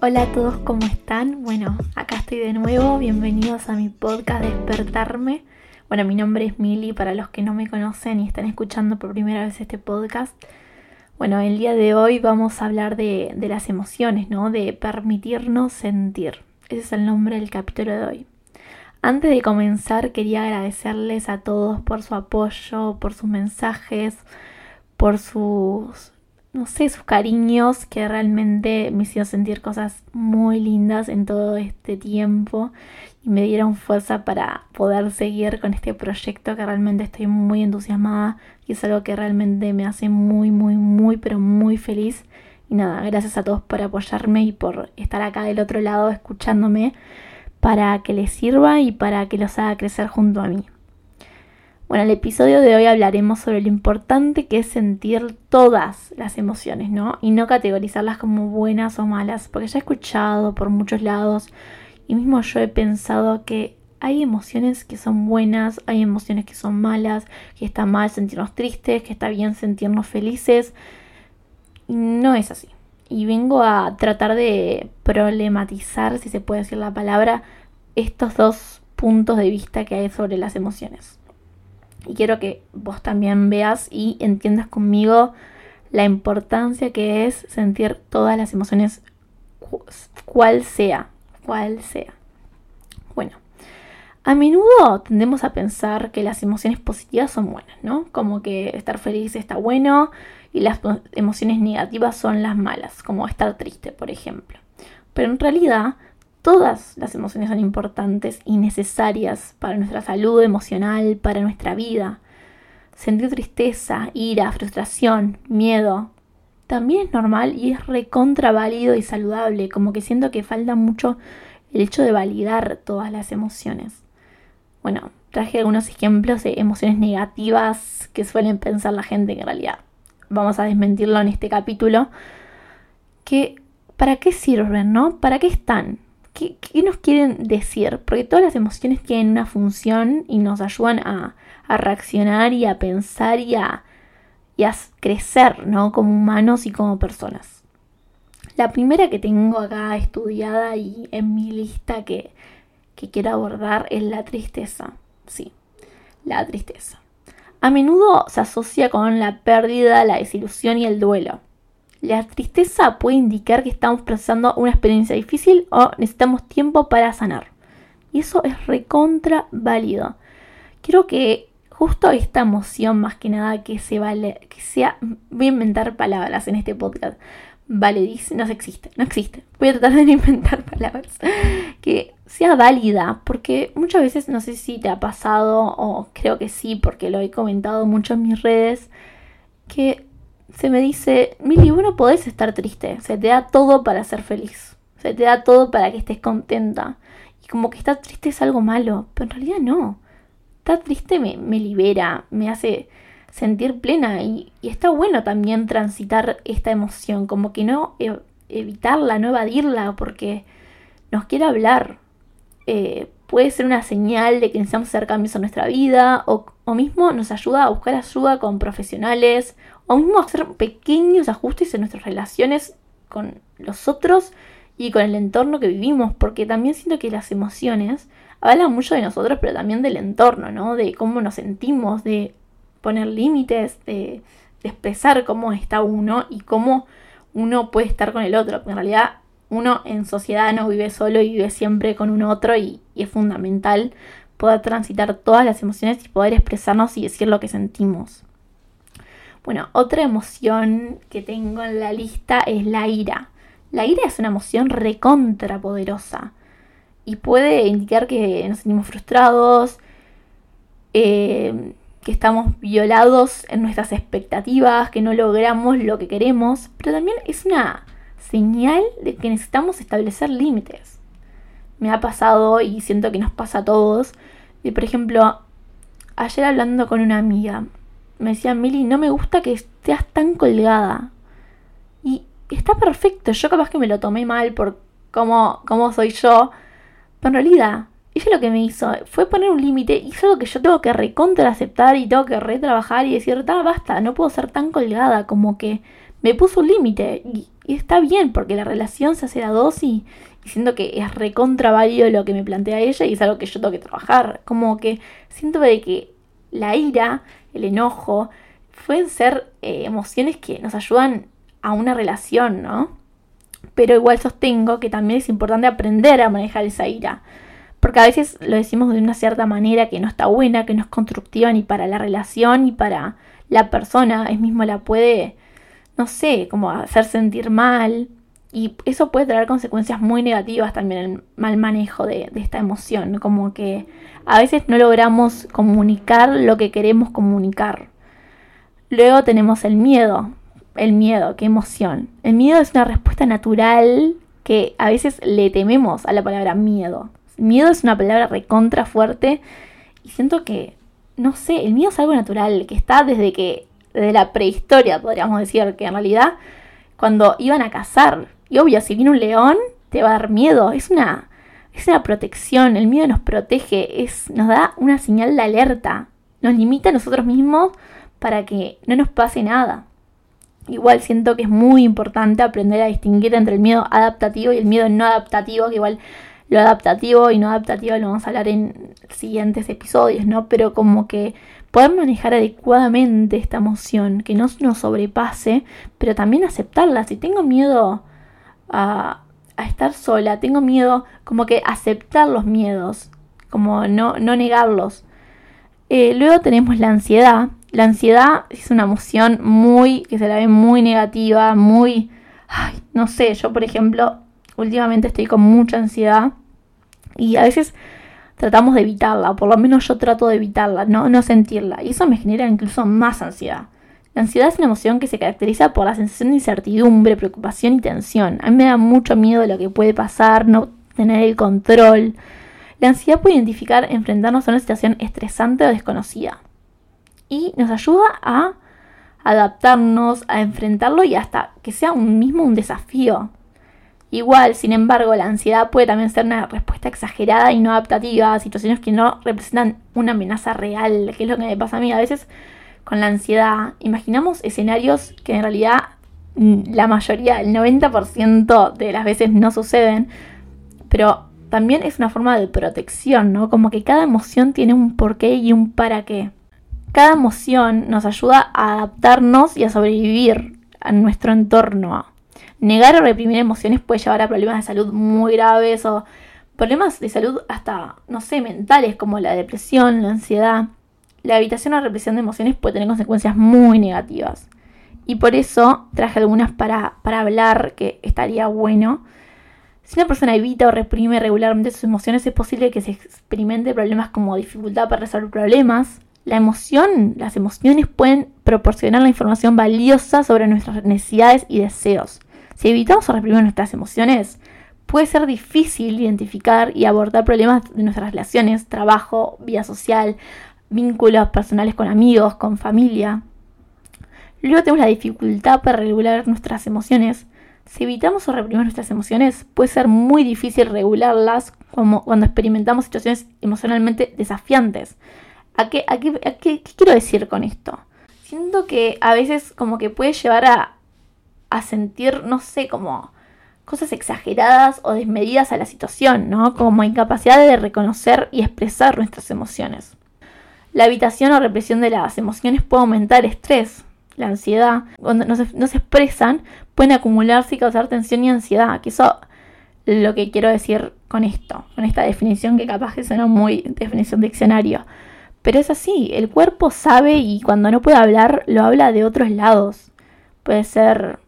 Hola a todos, ¿cómo están? Bueno, acá estoy de nuevo, bienvenidos a mi podcast Despertarme. Bueno, mi nombre es Mili, para los que no me conocen y están escuchando por primera vez este podcast. Bueno, el día de hoy vamos a hablar de, de las emociones, ¿no? De permitirnos sentir. Ese es el nombre del capítulo de hoy. Antes de comenzar quería agradecerles a todos por su apoyo, por sus mensajes, por sus, no sé, sus cariños que realmente me hicieron sentir cosas muy lindas en todo este tiempo y me dieron fuerza para poder seguir con este proyecto que realmente estoy muy entusiasmada y es algo que realmente me hace muy, muy, muy, pero muy feliz. Y nada, gracias a todos por apoyarme y por estar acá del otro lado escuchándome para que les sirva y para que los haga crecer junto a mí. Bueno, el episodio de hoy hablaremos sobre lo importante que es sentir todas las emociones, ¿no? Y no categorizarlas como buenas o malas, porque ya he escuchado por muchos lados y mismo yo he pensado que hay emociones que son buenas, hay emociones que son malas, que está mal sentirnos tristes, que está bien sentirnos felices. No es así y vengo a tratar de problematizar, si se puede decir la palabra, estos dos puntos de vista que hay sobre las emociones. Y quiero que vos también veas y entiendas conmigo la importancia que es sentir todas las emociones, cual sea, cual sea. Bueno, a menudo tendemos a pensar que las emociones positivas son buenas, ¿no? Como que estar feliz está bueno, y las emociones negativas son las malas, como estar triste, por ejemplo. Pero en realidad, todas las emociones son importantes y necesarias para nuestra salud emocional, para nuestra vida. Sentir tristeza, ira, frustración, miedo, también es normal y es recontra válido y saludable, como que siento que falta mucho el hecho de validar todas las emociones. Bueno, traje algunos ejemplos de emociones negativas que suelen pensar la gente en realidad vamos a desmentirlo en este capítulo, que ¿para qué sirven, no? ¿Para qué están? ¿Qué, nos quieren decir? Porque todas las emociones tienen una función y nos ayudan a, reaccionar y a pensar y a, crecer, ¿no? Como humanos y como personas. La primera que tengo acá estudiada y en mi lista que quiero abordar es la tristeza. Sí, la tristeza. A menudo se asocia con la pérdida, la desilusión y el duelo. La tristeza puede indicar que estamos procesando una experiencia difícil o necesitamos tiempo para sanar. Y eso es recontra válido. Quiero que justo esta emoción, más que nada, que se vale, que sea, voy a inventar palabras en este podcast, dice, no existe, no existe. Voy a tratar de inventar palabras que sea válida, porque muchas veces no sé si te ha pasado, o creo que sí, porque lo he comentado mucho en mis redes, que se me dice, Mili, vos no podés estar triste, se te da todo para ser feliz, se te da todo para que estés contenta. Y como que estar triste es algo malo, pero en realidad no. Estar triste me, me libera, me hace sentir plena y, está bueno también transitar esta emoción, como que no e, evitarla, no evadirla, porque nos quiere hablar. Eh, puede ser una señal de que necesitamos hacer cambios en nuestra vida o, o, mismo nos ayuda a buscar ayuda con profesionales o mismo hacer pequeños ajustes en nuestras relaciones con los otros y con el entorno que vivimos, porque también siento que las emociones hablan mucho de nosotros, pero también del entorno, ¿no? De cómo nos sentimos, de poner límites, de, expresar cómo está uno y cómo uno puede estar con el otro. en realidad uno en sociedad no vive solo y vive siempre con un otro y, es fundamental poder transitar todas las emociones y poder expresarnos y decir lo que sentimos. Bueno, otra emoción que tengo en la lista es la ira. La ira es una emoción recontrapoderosa y puede indicar que nos sentimos frustrados, eh, que estamos violados en nuestras expectativas, que no logramos lo que queremos, pero también es una señal de que necesitamos establecer límites. Me ha pasado y siento que nos pasa a todos. Y por ejemplo, ayer hablando con una amiga, me decía, Mili, no me gusta que estés tan colgada. Y está perfecto, yo capaz que me lo tomé mal por cómo, cómo soy yo, pero en realidad ella lo que me hizo fue poner un límite y es algo que yo tengo que recontra aceptar y tengo que retrabajar y decir, basta, no puedo ser tan colgada, como que me puso un límite. Y, está bien, porque la relación se hace a dos y, siento que es recontra válido lo que me plantea ella y es algo que yo tengo que trabajar. Como que siento de que la ira, el enojo, pueden ser eh, emociones que nos ayudan a una relación, ¿no? Pero igual sostengo que también es importante aprender a manejar esa ira. Porque a veces lo decimos de una cierta manera que no está buena, que no es constructiva ni para la relación ni para la persona. Es mismo la puede, no sé, como hacer sentir mal. Y eso puede traer consecuencias muy negativas también, el mal manejo de, de esta emoción. Como que a veces no logramos comunicar lo que queremos comunicar. Luego tenemos el miedo. El miedo, qué emoción. El miedo es una respuesta natural que a veces le tememos a la palabra miedo. Miedo es una palabra recontra fuerte y siento que, no sé, el miedo es algo natural, que está desde que, desde la prehistoria, podríamos decir, que en realidad cuando iban a cazar, y obvio, si viene un león, te va a dar miedo, es una, es una protección, el miedo nos protege, es, nos da una señal de alerta, nos limita a nosotros mismos para que no nos pase nada. Igual siento que es muy importante aprender a distinguir entre el miedo adaptativo y el miedo no adaptativo, que igual lo adaptativo y no adaptativo lo vamos a hablar en siguientes episodios, ¿no? Pero como que poder manejar adecuadamente esta emoción, que no nos sobrepase, pero también aceptarla. Si tengo miedo a, estar sola, tengo miedo como que aceptar los miedos, como no, no negarlos. Eh, luego tenemos la ansiedad. La ansiedad es una emoción muy, que se la ve muy negativa, muy, ay, no sé, yo por ejemplo últimamente estoy con mucha ansiedad y a veces tratamos de evitarla, por lo menos yo trato de evitarla, no, no sentirla, y eso me genera incluso más ansiedad. La ansiedad es una emoción que se caracteriza por la sensación de incertidumbre, preocupación y tensión. A mí me da mucho miedo de lo que puede pasar, no tener el control. La ansiedad puede identificar enfrentarnos a una situación estresante o desconocida. Y nos ayuda a adaptarnos, a enfrentarlo y hasta que sea un mismo un desafío. Igual, sin embargo, la ansiedad puede también ser una respuesta exagerada y no adaptativa a situaciones que no representan una amenaza real, que es lo que me pasa a mí a veces con la ansiedad. Imaginamos escenarios que en realidad mm, la mayoría, el 90% de las veces no suceden, pero también es una forma de protección, ¿no? Como que cada emoción tiene un porqué y un para qué. Cada emoción nos ayuda a adaptarnos y a sobrevivir a nuestro entorno. Negar o reprimir emociones puede llevar a problemas de salud muy graves o problemas de salud hasta, no sé, mentales como la depresión, la ansiedad. La evitación o represión de emociones puede tener consecuencias muy negativas. Y por eso traje algunas para, para hablar que estaría bueno. Si una persona evita o reprime regularmente sus emociones, es posible que se experimente problemas como dificultad para resolver problemas. La emoción, las emociones pueden proporcionar la información valiosa sobre nuestras necesidades y deseos. Si evitamos o reprimimos nuestras emociones, puede ser difícil identificar y abordar problemas de nuestras relaciones, trabajo, vida social, vínculos personales con amigos, con familia. Luego tenemos la dificultad para regular nuestras emociones. Si evitamos o reprimimos nuestras emociones, puede ser muy difícil regularlas cuando experimentamos situaciones emocionalmente desafiantes. ¿A qué quiero decir con esto? Siento que a veces como que puede llevar a, a sentir, no sé, como cosas exageradas o desmedidas a la situación, ¿no? Como incapacidad de reconocer y expresar nuestras emociones. La evitación o represión de las emociones puede aumentar estrés, la ansiedad. Cuando no se, expresan, pueden acumularse y causar tensión y ansiedad, que eso es lo que quiero decir con esto, con esta definición que capaz que suena muy definición diccionario. Pero es así, el cuerpo sabe y cuando no puede hablar, lo habla de otros lados. Puede ser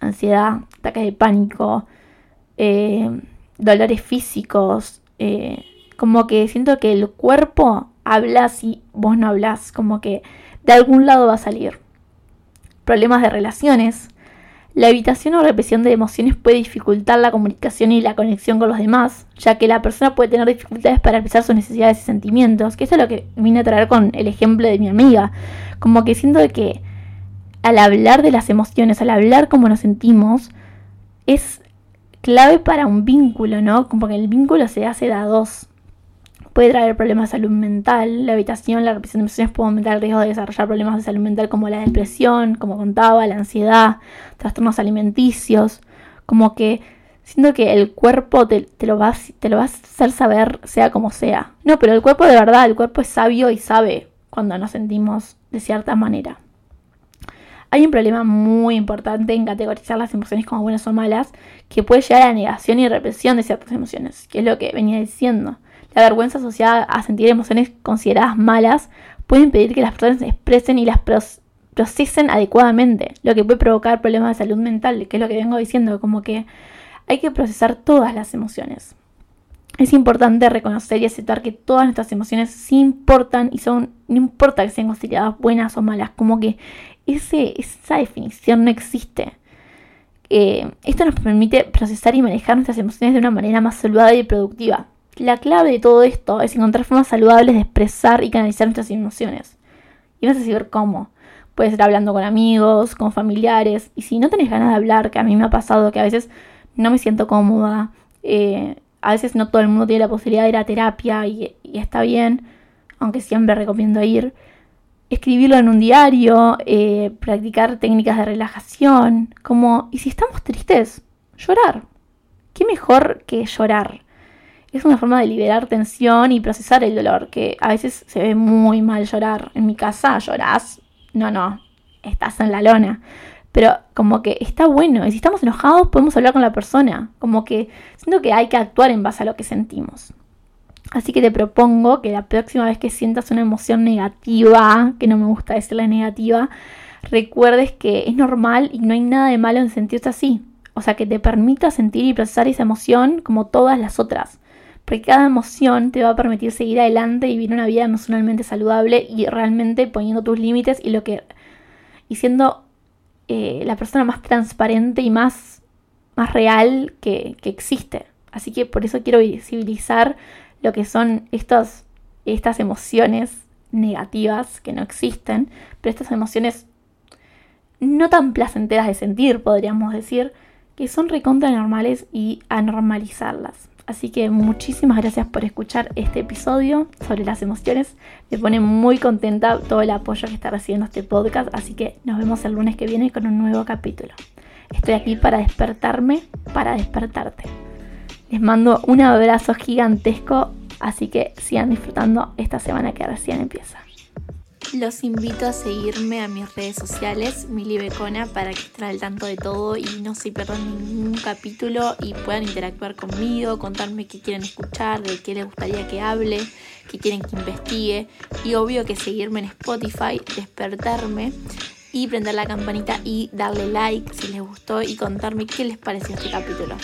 ansiedad, ataques de pánico, eh, dolores físicos, eh, como que siento que el cuerpo habla si vos no hablas, como que de algún lado va a salir. Problemas de relaciones. La evitación o represión de emociones puede dificultar la comunicación y la conexión con los demás, ya que la persona puede tener dificultades para expresar sus necesidades y sentimientos, que eso es lo que vine a traer con el ejemplo de mi amiga. Como que siento que al hablar de las emociones, al hablar cómo nos sentimos, es clave para un vínculo, ¿no? Como que el vínculo se hace de a dos. puede traer problemas de salud mental. La habitación, la repetición de emociones puede aumentar el riesgo de desarrollar problemas de salud mental como la depresión, como contaba, la ansiedad, trastornos alimenticios. Como que siento que el cuerpo te, lo va, te lo va a hacer saber sea como sea. No, pero el cuerpo de verdad, el cuerpo es sabio y sabe cuando nos sentimos de cierta manera. Hay un problema muy importante en categorizar las emociones como buenas o malas, que puede llegar a la negación y represión de ciertas emociones, que es lo que venía diciendo. La vergüenza asociada a sentir emociones consideradas malas puede impedir que las personas se expresen y las procesen adecuadamente, lo que puede provocar problemas de salud mental, que es lo que vengo diciendo, como que hay que procesar todas las emociones. Es importante reconocer y aceptar que todas nuestras emociones sí importan y son, no importa que sean consideradas buenas o malas, como que esa definición no existe. Eh, esto nos permite procesar y manejar nuestras emociones de una manera más saludable y productiva. La clave de todo esto es encontrar formas saludables de expresar y canalizar nuestras emociones. Y vas a saber cómo. Puedes ser hablando con amigos, con familiares. Y si no tenés ganas de hablar, que a mí me ha pasado que a veces no me siento cómoda, eh, a veces no todo el mundo tiene la posibilidad de ir a terapia y, está bien, aunque siempre recomiendo ir. Escribirlo en un diario, eh, practicar técnicas de relajación, como, y si estamos tristes, llorar. ¿Qué mejor que llorar? es una forma de liberar tensión y procesar el dolor, que a veces se ve muy mal llorar. En mi casa llorás, no, no, estás en la lona. Pero como que está bueno, y si estamos enojados podemos hablar con la persona, como que siento que hay que actuar en base a lo que sentimos. Así que te propongo que la próxima vez que sientas una emoción negativa, que no me gusta decirle negativa, recuerdes que es normal y no hay nada de malo en sentirse así. O sea, que te permita sentir y procesar esa emoción como todas las otras porque cada emoción te va a permitir seguir adelante y vivir una vida emocionalmente saludable y realmente poniendo tus límites y lo que y siendo eh, la persona más transparente y más, más real que, que, existe. Así que por eso quiero visibilizar lo que son estos, estas emociones negativas que no existen, pero estas emociones no tan placenteras de sentir, podríamos decir, que son recontra normales y a normalizarlas. Así que muchísimas gracias por escuchar este episodio sobre las emociones. Me pone muy contenta todo el apoyo que está recibiendo este podcast. Así que nos vemos el lunes que viene con un nuevo capítulo. Estoy aquí para despertarme, para despertarte. Les mando un abrazo gigantesco. Así que sigan disfrutando esta semana que recién empieza. Los invito a seguirme a mis redes sociales, Mili Becona, para que estén al tanto de todo y no se pierdan ningún capítulo y puedan interactuar conmigo, contarme qué quieren escuchar, de qué les gustaría que hable, qué quieren que investigue. Y obvio que seguirme en Spotify, despertarme y prender la campanita y darle like si les gustó y contarme qué les pareció este capítulo.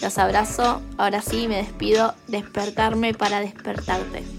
Los abrazo, ahora sí me despido, despertarme para despertarte.